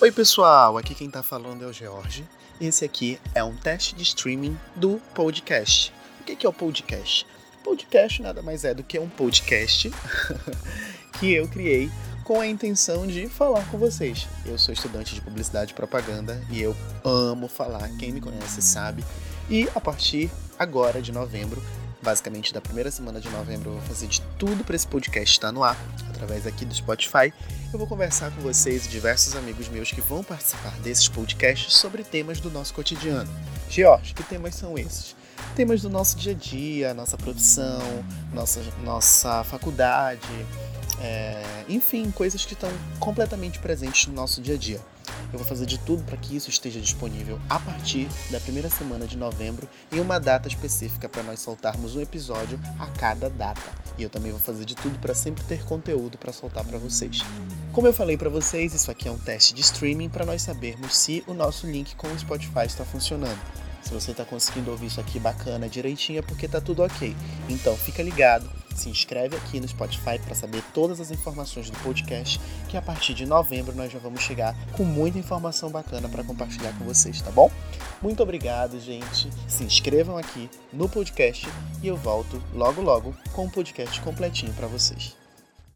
Oi, pessoal, aqui quem tá falando é o George. Esse aqui é um teste de streaming do podcast. O que é o podcast? Podcast nada mais é do que um podcast que eu criei com a intenção de falar com vocês. Eu sou estudante de publicidade e propaganda e eu amo falar, quem me conhece sabe. E a partir agora de novembro, basicamente da primeira semana de novembro, eu vou fazer de tudo para esse podcast estar no ar, através aqui do Spotify. Eu vou conversar com vocês e diversos amigos meus que vão participar desses podcasts sobre temas do nosso cotidiano. George, que temas são esses? Temas do nosso dia a dia, nossa profissão, nossa, nossa faculdade, é, enfim, coisas que estão completamente presentes no nosso dia a dia. Eu vou fazer de tudo para que isso esteja disponível a partir da primeira semana de novembro em uma data específica para nós soltarmos um episódio a cada data. E eu também vou fazer de tudo para sempre ter conteúdo para soltar para vocês. Como eu falei para vocês, isso aqui é um teste de streaming para nós sabermos se o nosso link com o Spotify está funcionando. Se você está conseguindo ouvir isso aqui bacana, direitinho, é porque está tudo ok. Então fica ligado se inscreve aqui no Spotify para saber todas as informações do podcast, que a partir de novembro nós já vamos chegar com muita informação bacana para compartilhar com vocês, tá bom? Muito obrigado, gente. Se inscrevam aqui no podcast e eu volto logo logo com um podcast completinho para vocês.